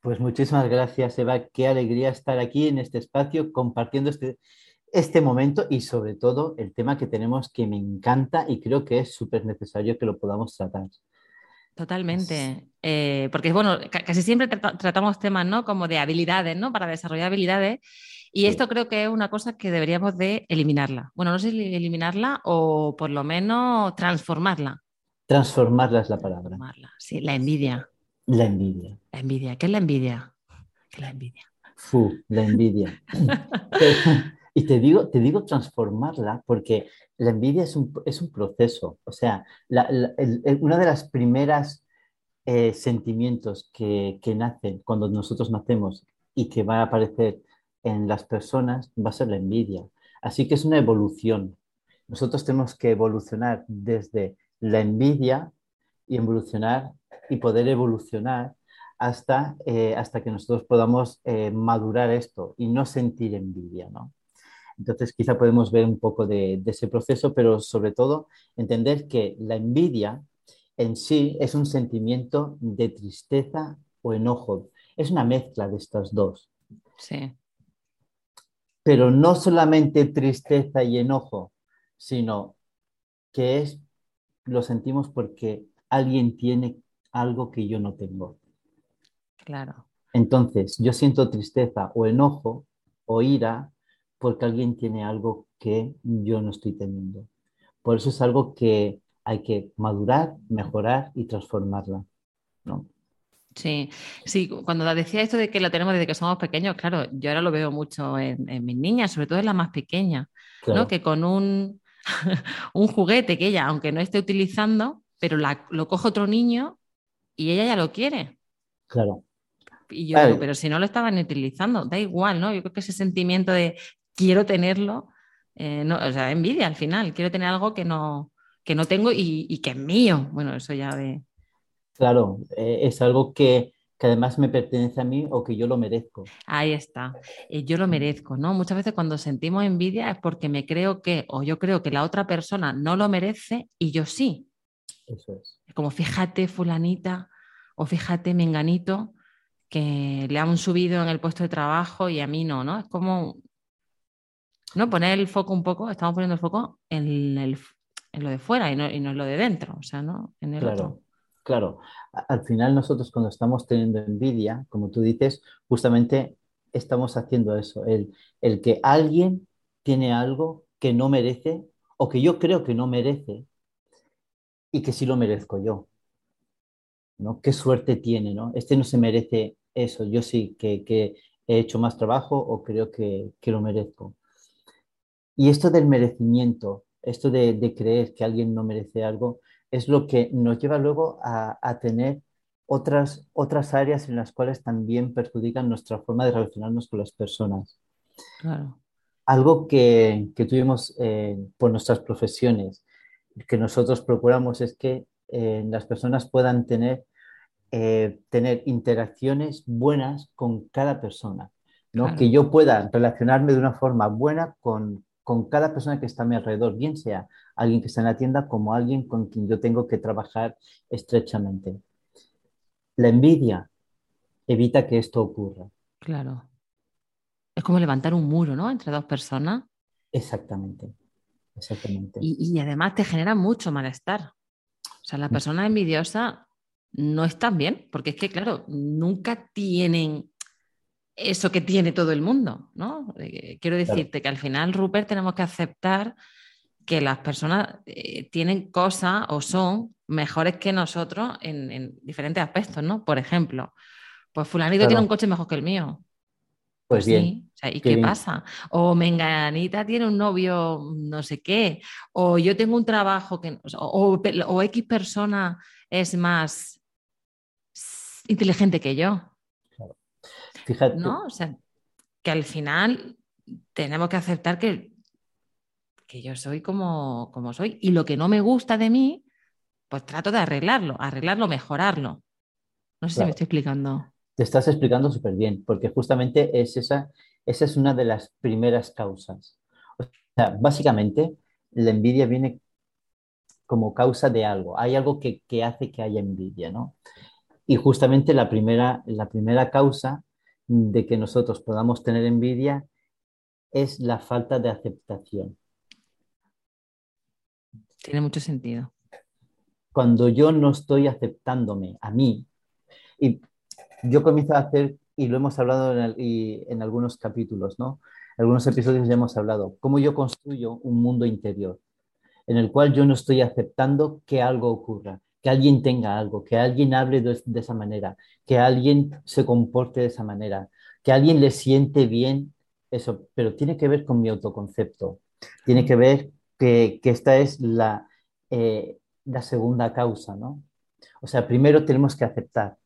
Pues muchísimas gracias, Eva. Qué alegría estar aquí en este espacio compartiendo este, este momento y sobre todo el tema que tenemos que me encanta y creo que es súper necesario que lo podamos tratar. Totalmente, eh, porque bueno, casi siempre tratamos temas, ¿no? Como de habilidades, ¿no? Para desarrollar habilidades y esto creo que es una cosa que deberíamos de eliminarla. Bueno, no sé si eliminarla o por lo menos transformarla. Transformarla es la palabra. Sí, la envidia. La envidia. La envidia. ¿Qué es la envidia? ¿Qué es la envidia? Fu, la envidia. y te digo, te digo transformarla porque la envidia es un, proceso. O sea, una de las primeras eh, sentimientos que, que nacen cuando nosotros nacemos y que va a aparecer en las personas va a ser la envidia. Así que es una evolución. Nosotros tenemos que evolucionar desde la envidia y evolucionar y poder evolucionar hasta, eh, hasta que nosotros podamos eh, madurar esto y no sentir envidia, ¿no? Entonces, quizá podemos ver un poco de, ese proceso, pero sobre todo entender que la envidia en sí es un sentimiento de tristeza o enojo. Es una mezcla de estas dos. Sí. Pero no solamente tristeza y enojo, sino que es, lo sentimos porque alguien tiene algo que yo no tengo. Claro. Entonces, yo siento tristeza o enojo o ira porque alguien tiene algo que yo no estoy teniendo. Por eso es algo que hay que madurar, mejorar y transformarla. ¿no? Sí, sí, cuando decía esto de que la tenemos desde que somos pequeños, claro, yo ahora lo veo mucho en, mis niñas, sobre todo en la más pequeña, ¿no? que con un, un juguete que ella, aunque no esté utilizando, pero lo coge otro niño y ella ya lo quiere. Claro. Y yo digo, pero si no lo estaban utilizando, da igual, ¿no? Yo creo que ese sentimiento de quiero tenerlo, eh, no, o sea, envidia al final, quiero tener algo que no, que no tengo y, que es mío. Bueno, eso ya de... Claro, eh, es algo que, además me pertenece a mí o que yo lo merezco. Ahí está, eh, yo lo merezco, ¿no? Muchas veces cuando sentimos envidia es porque me creo que, o yo creo que la otra persona no lo merece y yo sí. Eso es. Como fíjate, fulanita, o fíjate, menganito, que le han subido en el puesto de trabajo y a mí no, ¿no? Es como, ¿no? Poner el foco un poco, estamos poniendo el foco en, el, en lo de fuera y no, y en lo de dentro, o sea, ¿no? En el claro, otro. Claro, al final nosotros cuando estamos teniendo envidia, como tú dices, justamente estamos haciendo eso, el, el que alguien tiene algo que no merece o que yo creo que no merece y que sí lo merezco yo. ¿no? Qué suerte tiene, ¿no? Este no se merece eso, yo sí que, he hecho más trabajo o creo que, lo merezco. Y esto del merecimiento, esto de, creer que alguien no merece algo, es lo que nos lleva luego a, tener otras, otras áreas en las cuales también perjudican nuestra forma de relacionarnos con las personas. Algo que, tuvimos eh, por nuestras profesiones, que nosotros procuramos es que eh, las personas puedan tener, eh, tener interacciones buenas con cada persona, ¿no? que yo pueda relacionarme de una forma buena con, con cada persona que está a mi alrededor, bien sea alguien que está en la tienda como alguien con quien yo tengo que trabajar estrechamente. La envidia evita que esto ocurra. Claro. Es como levantar un muro, ¿no? Entre dos personas. Exactamente. Exactamente. Y, además te genera mucho malestar. O sea, la mm. persona envidiosa no está bien, porque es que, claro, nunca tienen eso que tiene todo el mundo, ¿no? Eh, quiero decirte que al final, Rupert, tenemos que aceptar que las personas eh, tienen cosas o son mejores que nosotros en, diferentes aspectos, ¿no? Por ejemplo, pues fulanito tiene un coche mejor que el mío. Pues, bien. ¿Y qué, pasa? O Menganita tiene un novio no sé qué, o yo tengo un trabajo que, o, o, X persona es más inteligente que yo. Fíjate. ¿no? O sea, que al final tenemos que aceptar que, que yo soy como, como soy y lo que no me gusta de mí, pues trato de arreglarlo, arreglarlo, mejorarlo. No sé si me Claro. estoy explicando. Te estás explicando súper bien, porque justamente es esa, esa es una de las primeras causas. O sea, básicamente, la envidia viene como causa de algo. Hay algo que, que hace que haya envidia, ¿no? Y justamente la primera, la primera causa de que nosotros podamos tener envidia es la falta de aceptación. Tiene mucho sentido. Cuando yo no estoy aceptándome a mí, y yo comienzo a hacer, y lo hemos hablado en, algunos capítulos, ¿no? Algunos episodios ya hemos hablado, cómo yo construyo un mundo interior en el cual yo no estoy aceptando que algo ocurra, que alguien tenga algo, que alguien hable de, esa manera, que alguien se comporte de esa manera, que alguien le siente bien eso, pero tiene que ver con mi autoconcepto, tiene que ver que, que esta es la, eh, la segunda causa, ¿no? O sea, primero tenemos que aceptar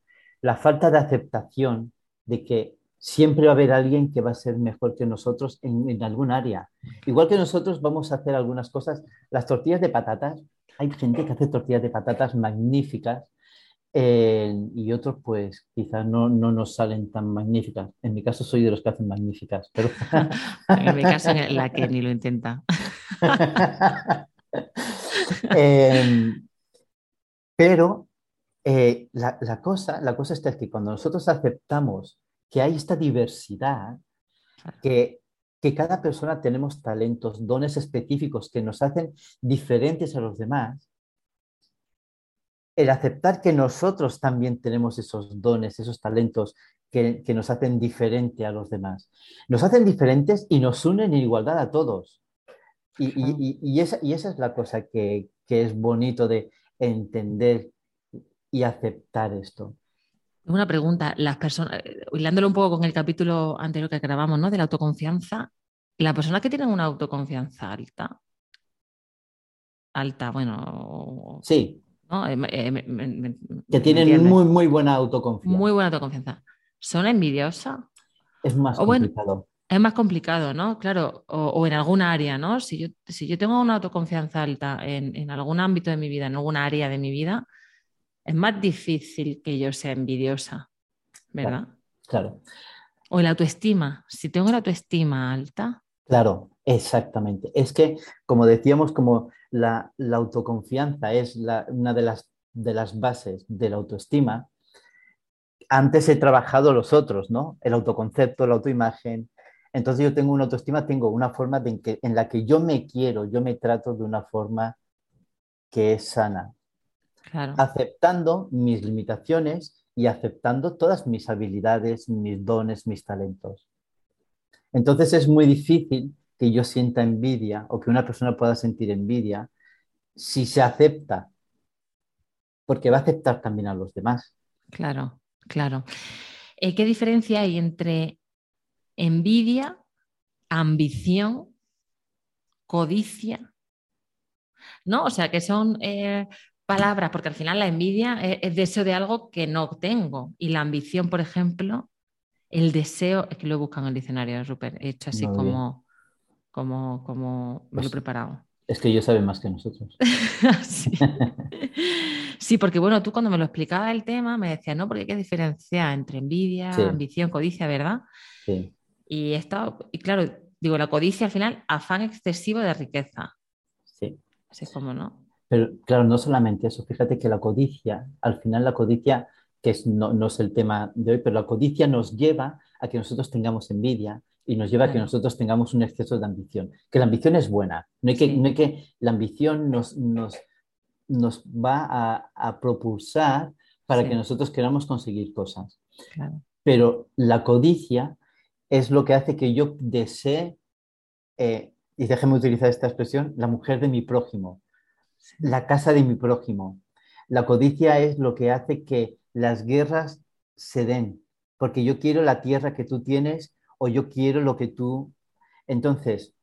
la falta de aceptación de que siempre va a haber alguien que va a ser mejor que nosotros en, en algún área. Igual que nosotros vamos a hacer algunas cosas, las tortillas de patatas, hay gente que hace tortillas de patatas magníficas eh, y otros pues quizás no, no nos salen tan magníficas. En mi caso soy de los que hacen magníficas, pero... En mi caso, la que ni lo intenta. Eh, pero eh, la, la cosa, la cosa está es que cuando nosotros aceptamos que hay esta diversidad, que, que cada persona tenemos talentos, dones específicos que nos hacen diferentes a los demás, el aceptar que nosotros también tenemos esos dones, esos talentos que, que nos hacen diferente a los demás, nos hacen diferentes y nos unen en igualdad a todos. Y, y- y esa, y esa es la cosa que, que es bonito de entender y aceptar esto. Una pregunta, las personas, eh, hilándolo un poco con el capítulo anterior que grabamos, ¿no? De la autoconfianza, las personas que tienen una autoconfianza alta, alta, bueno, Sí, ¿no? Eh, eh, me- me- me- que ¿me tienen muy, muy buena autoconfianza. Muy buena autoconfianza. ¿Son envidiosas? Es más O bueno, complicado. Es más complicado, ¿no? Claro, o, o en alguna área, ¿no? Si yo, si yo tengo una autoconfianza alta en, en algún ámbito de mi vida, en alguna área de mi vida, es más difícil que yo sea envidiosa, ¿verdad? Claro, O la autoestima. Si tengo la autoestima alta, claro, exactamente. Es que, como decíamos, como la, la autoconfianza es la- una de las, de las bases de la autoestima, antes he trabajado los otros, ¿no? El autoconcepto, la autoimagen. Entonces yo tengo una autoestima, tengo una forma de en, que, en la que yo me quiero, yo me trato de una forma que es sana, claro, aceptando mis limitaciones y aceptando todas mis habilidades, mis dones, mis talentos. Entonces es muy difícil que yo sienta envidia o que una persona pueda sentir envidia si se acepta, porque va a aceptar también a los demás. claro, claro. Eh, ¿qué diferencia hay entre envidia, ambición, codicia? ¿No? O sea, que son eh, palabras, porque al final la envidia es, es deseo de algo que no tengo. Y la ambición, por ejemplo, el deseo, es que lo buscan en el diccionario, Rupert, he hecho así Muy bien. como, como, como me lo he Pues- preparado. Es que ellos saben más que nosotros. sí. Sí, porque bueno, tú cuando me lo explicaba el tema me decías, no, porque hay que diferenciar entre envidia, Sí. ambición, codicia, ¿verdad? Sí, Y esto, y claro, digo, la codicia al final, afán excesivo de riqueza. sí. Así es como, ¿no? Pero claro, no solamente eso, fíjate que la codicia, al final la codicia, que es, no, no es el tema de hoy, pero la codicia nos lleva a que nosotros tengamos envidia y nos lleva a que nosotros tengamos un exceso de ambición. Que la ambición es buena, no hay que, Sí. no hay que la ambición nos, nos, nos va a, a propulsar para Sí. que nosotros queramos conseguir cosas. Claro. Pero la codicia es lo que hace que yo desee, eh, y déjeme utilizar esta expresión, la mujer de mi prójimo. La casa de mi prójimo. La codicia es lo que hace que las guerras se den, porque yo quiero la tierra que tú tienes o yo quiero lo que tú... Entonces,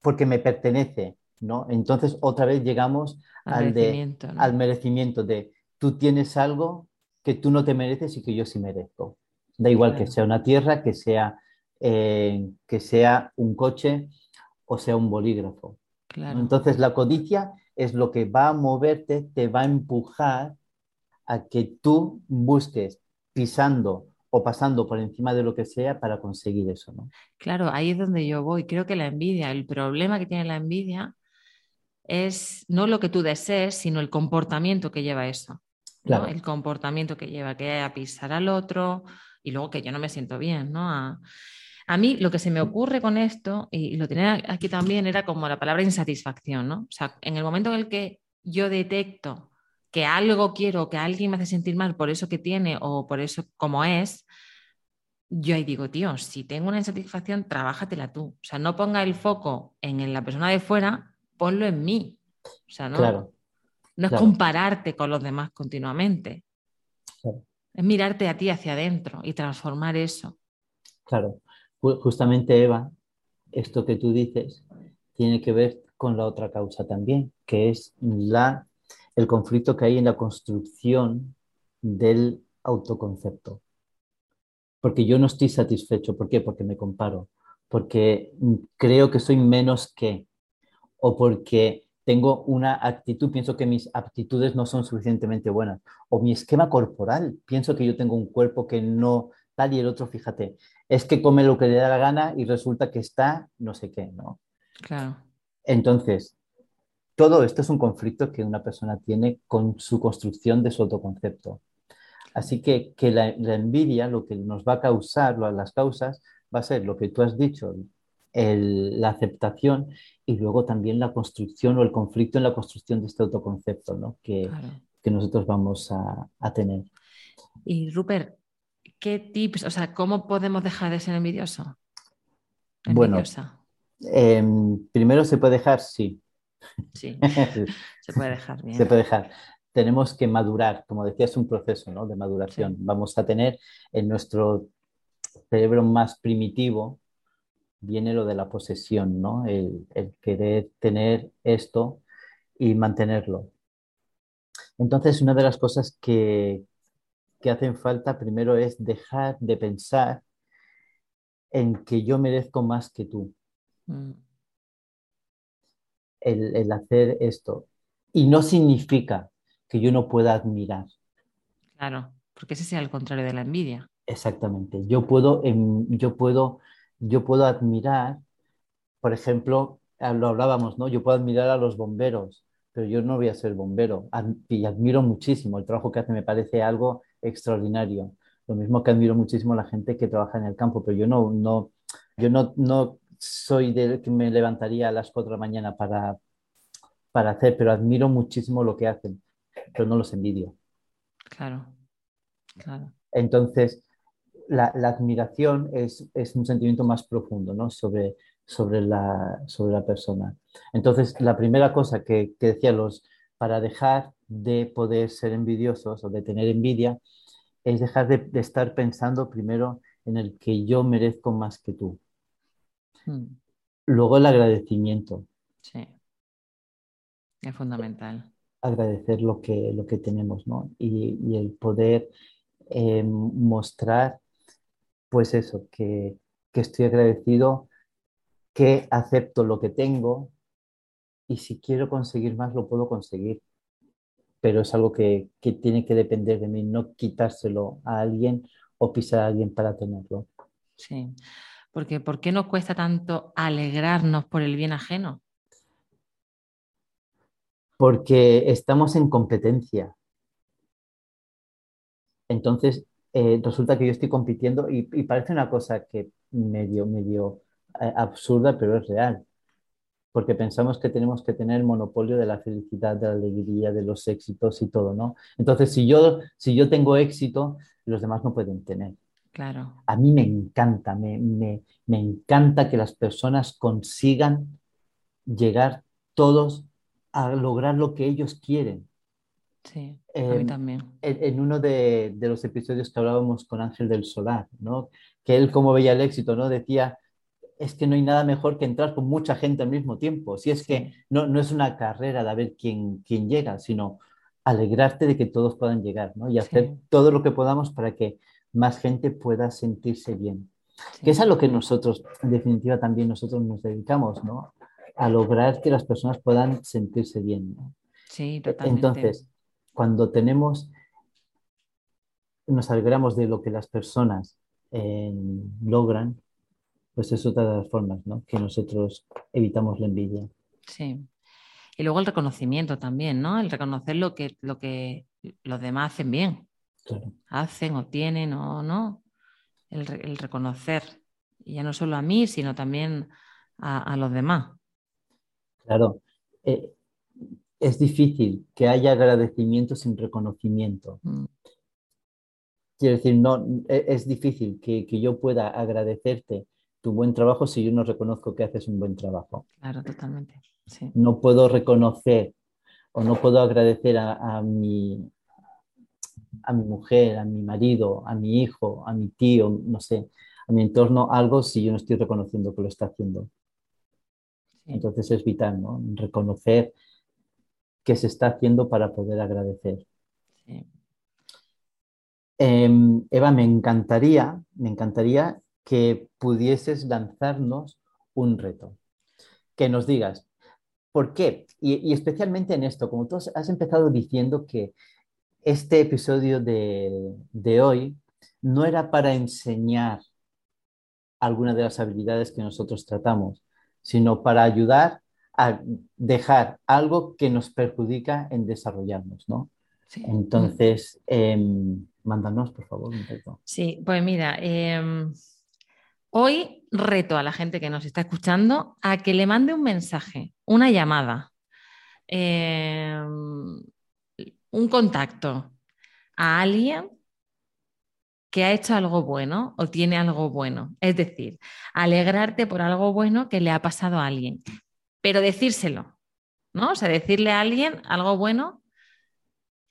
porque me pertenece, ¿no? Entonces, otra vez llegamos Al al, de, merecimiento, ¿no? al merecimiento de tú tienes algo que tú no te mereces y que yo sí merezco. Da igual que sea una tierra, que sea, eh, que sea un coche o sea un bolígrafo. Entonces la codicia es lo que va a moverte, te va a empujar a que tú busques pisando o pasando por encima de lo que sea para conseguir eso, ¿no? Claro, ahí es donde yo voy. Creo que la envidia, el problema que tiene la envidia es no lo que tú desees, sino el comportamiento que lleva eso. El comportamiento que lleva que a pisar al otro y luego que yo no me siento bien, ¿no? A, a mí lo que se me ocurre con esto, y lo tenía aquí también, era como la palabra insatisfacción, ¿no? O sea, en el momento en el que yo detecto que algo quiero, que alguien me hace sentir mal por eso que tiene o por eso como es, yo ahí digo, tío, si tengo una insatisfacción, trabájatela tú. O sea, no ponga el foco en la persona de fuera, ponlo en mí. O sea, no, no es compararte con los demás continuamente. Es mirarte a ti hacia adentro y transformar eso. Claro. Justamente, Eva, esto que tú dices tiene que ver con la otra causa también, que es la el conflicto que hay en la construcción del autoconcepto. Porque yo no estoy satisfecho. ¿Por qué? Porque me comparo. Porque creo que soy menos que. O porque tengo una actitud, pienso que mis aptitudes no son suficientemente buenas. O mi esquema corporal, pienso que yo tengo un cuerpo que no tal y el otro, fíjate, es que come lo que le da la gana y resulta que está no sé qué, ¿no? Claro. Entonces, todo esto es un conflicto que una persona tiene con su construcción de su autoconcepto. Así que, que la, envidia, lo que nos va a causar, las causas, va a ser lo que tú has dicho, la aceptación y luego también la construcción o el conflicto en la construcción de este autoconcepto ¿no? que, que nosotros vamos a, a, tener. Y Rupert, ¿qué tips, o sea, cómo podemos dejar de ser envidioso? Envidiosa. Bueno, em, primero se puede dejar, sí, Sí, se puede dejar bien. Se puede dejar. Tenemos que madurar, como decía, es un proceso ¿no? de maduración. Vamos a tener en nuestro cerebro más primitivo, viene lo de la posesión, ¿no? el, querer tener esto y mantenerlo. Entonces, una de las cosas que, que hacen falta primero es dejar de pensar en que yo merezco más que tú. Mm el, hacer esto. Y no significa que yo no pueda admirar. Claro, porque ese sea el contrario de la envidia. Exactamente. Yo puedo, yo puedo, yo puedo admirar, por ejemplo, ah, lo hablábamos, ¿no? Yo puedo admirar a los bomberos, pero yo no voy a ser bombero. Y admiro muchísimo el trabajo que hace, me parece algo extraordinario. Lo mismo que admiro muchísimo a la gente que trabaja en el campo, pero yo no, no, yo no, no soy del que me levantaría a las 4 de la mañana para, para hacer, pero admiro muchísimo lo que hacen, pero no los envidio. Claro, claro. Entonces, la, admiración es, un sentimiento más profundo ¿no? sobre, sobre, la, sobre la persona. Entonces, la primera cosa que, decía los, para dejar de poder ser envidiosos o de tener envidia, es dejar de estar pensando primero en el que yo merezco más que tú. Hmm. Luego el agradecimiento. Sí. Es fundamental. Agradecer lo que, lo que tenemos, ¿no? Y, el poder eh, mostrar, pues eso, que, estoy agradecido, que acepto lo que tengo y si quiero conseguir más, lo puedo conseguir. Pero es algo que, que tiene que depender de mí, no quitárselo a alguien o pisar a alguien para tenerlo. Sí. Porque ¿por qué nos cuesta tanto alegrarnos por el bien ajeno? Porque estamos en competencia. Entonces, eh, resulta que yo estoy compitiendo y, parece una cosa que medio, medio eh, absurda, pero es real. Porque pensamos que tenemos que tener el monopolio de la felicidad, de la alegría, de los éxitos y todo, ¿no? Entonces, si yo, si yo tengo éxito, los demás no pueden tener. A mí me encanta, me, encanta que las personas consigan llegar todos a lograr lo que ellos quieren. Sí, a mí em, también. En, uno de, los episodios que hablábamos con Ángel del Solar, ¿no? Que él como veía el éxito, ¿no? Decía, es que no hay nada mejor que entrar con mucha gente al mismo tiempo. Si es que no, no, es una carrera de a ver quién, quién llega, sino alegrarte de que todos puedan llegar, ¿no? Y hacer todo lo que podamos para que más gente pueda sentirse bien. Que es a lo que nosotros, en definitiva, también nosotros nos dedicamos, ¿no? A lograr que las personas puedan sentirse bien. Sí, totalmente. Entonces, cuando tenemos, nos alegramos de lo que las personas eh, logran, pues es otra de las formas, ¿no? Que nosotros evitamos la envidia. Sí. Y luego el reconocimiento también, ¿no? El reconocer lo que, lo que los demás hacen bien. Hacen o tienen o no. El, reconocer. Y ya no solo a mí, sino también a, los demás. Claro. Eh, es difícil que haya agradecimiento sin reconocimiento. Mm. Quiero decir, no, e, es difícil que, que, yo pueda agradecerte tu buen trabajo si yo no reconozco que haces un buen trabajo. Claro, totalmente. No puedo reconocer o no puedo agradecer a, mi, a mi mujer, a mi marido, a mi hijo, a mi tío, no sé, a mi entorno algo si yo no estoy reconociendo que lo está haciendo. Entonces es vital, ¿no? Reconocer que se está haciendo para poder agradecer. Em, Eva, me encantaría, me encantaría que pudieses lanzarnos un reto. Que nos digas, ¿por qué? Y, especialmente en esto, como tú has empezado diciendo que este episodio de, de hoy no era para enseñar alguna de las habilidades que nosotros tratamos, sino para ayudar a dejar algo que nos perjudica en desarrollarnos, ¿no? Entonces, em, mándanos, por favor, un reto. Sí, pues mira, em, hoy reto a la gente que nos está escuchando a que le mande un mensaje, una llamada, em, un contacto a alguien que ha hecho algo bueno o tiene algo bueno. Es decir, alegrarte por algo bueno que le ha pasado a alguien, pero decírselo, ¿no? O sea, decirle a alguien algo bueno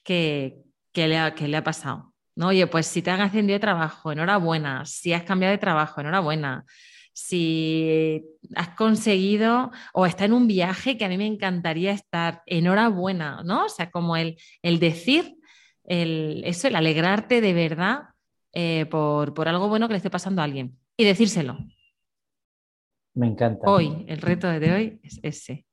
que, le, ha, que le ha pasado. ¿No? Oye, pues si te han ascendido de trabajo, enhorabuena. Si has cambiado de trabajo, enhorabuena. Si has conseguido o está en un viaje que a mí me encantaría estar, enhorabuena, ¿no? O sea, como el, el decir el, eso, el alegrarte de verdad eh, por, por algo bueno que le esté pasando a alguien y decírselo. Me encanta. Hoy, el reto de hoy es ese.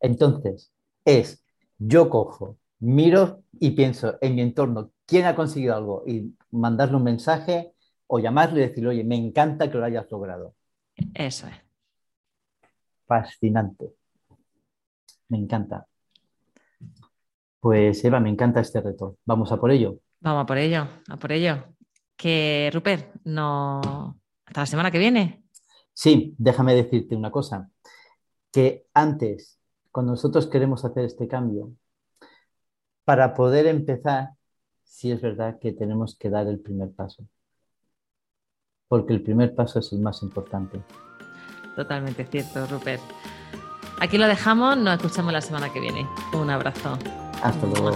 Entonces, es, yo cojo, miro y pienso en mi entorno, ¿quién ha conseguido algo? Y mandarle un mensaje o llamarle y decirle, oye, me encanta que lo hayas logrado. Eso es. Fascinante. Me encanta. Pues Eva, me encanta este reto. Vamos a por ello. Vamos a por ello, a por ello. Que Rupert, no. Hasta la semana que viene. Sí, déjame decirte una cosa, que antes, cuando nosotros queremos hacer este cambio, para poder empezar, sí es verdad que tenemos que dar el primer paso, porque el primer paso es el más importante. Totalmente cierto, Rupert. Aquí lo dejamos, nos escuchamos la semana que viene. Un abrazo. Hasta luego.